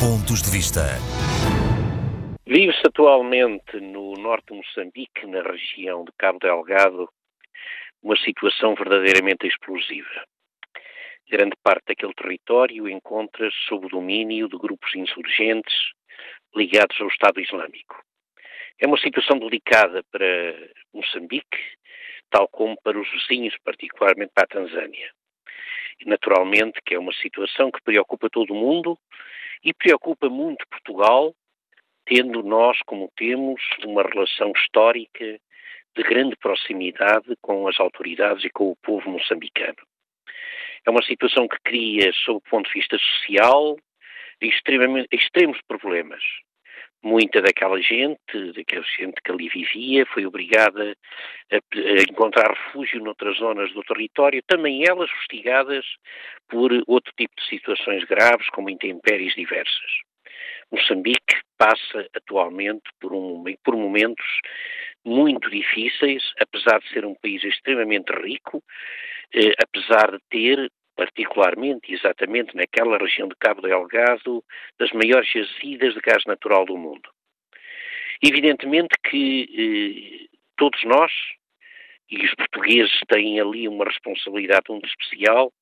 Pontos de Vista. Vive-se atualmente no norte de Moçambique, na região de Cabo Delgado, uma situação verdadeiramente explosiva. Grande parte daquele território encontra-se sob o domínio de grupos insurgentes ligados ao Estado Islâmico. É uma situação delicada para Moçambique, tal como para os vizinhos, particularmente para a Tanzânia. Naturalmente, que é uma situação que preocupa todo o mundo e preocupa muito Portugal, tendo nós, como temos, uma relação histórica de grande proximidade com as autoridades e com o povo moçambicano. É uma situação que cria, sob o ponto de vista social, extremos problemas. Muita daquela gente, daquela gente que ali vivia, foi obrigada a, a encontrar refúgio noutras zonas do território, também elas fustigadas por outro tipo de situações graves, como intempéries diversas. Moçambique passa atualmente por, um, por momentos muito difíceis, apesar de ser um país extremamente rico, eh, apesar de ter particularmente, exatamente naquela região de Cabo Delgado, das maiores jazidas de gás natural do mundo. Evidentemente que eh, todos nós, e os portugueses têm ali uma responsabilidade muito especial,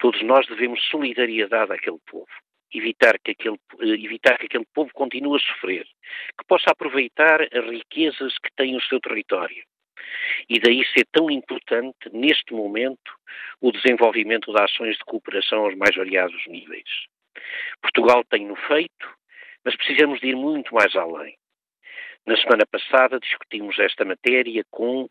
todos nós devemos solidariedade àquele povo. Evitar que aquele, eh, evitar que aquele povo continue a sofrer, que possa aproveitar as riquezas que tem o seu território e daí ser tão importante, neste momento, o desenvolvimento de ações de cooperação aos mais variados níveis. Portugal tem-no feito, mas precisamos de ir muito mais além. Na semana passada discutimos esta matéria com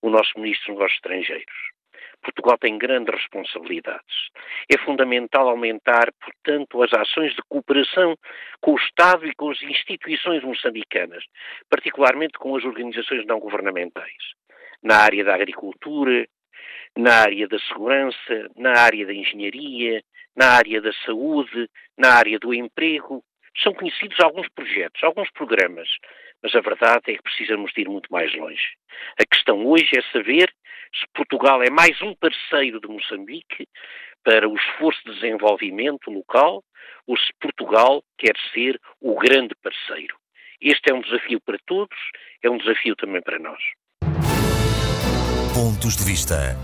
o nosso Ministro dos Negócios Estrangeiros. Portugal tem grandes responsabilidades. É fundamental aumentar, portanto, as ações de cooperação com o Estado e com as instituições moçambicanas, particularmente com as organizações não governamentais na área da agricultura, na área da segurança, na área da engenharia, na área da saúde, na área do emprego. São conhecidos alguns projetos, alguns programas, mas a verdade é que precisamos de ir muito mais longe. A questão hoje é saber se Portugal é mais um parceiro de Moçambique para o esforço de desenvolvimento local ou se Portugal quer ser o grande parceiro. Este é um desafio para todos, é um desafio também para nós. Pontos de Vista.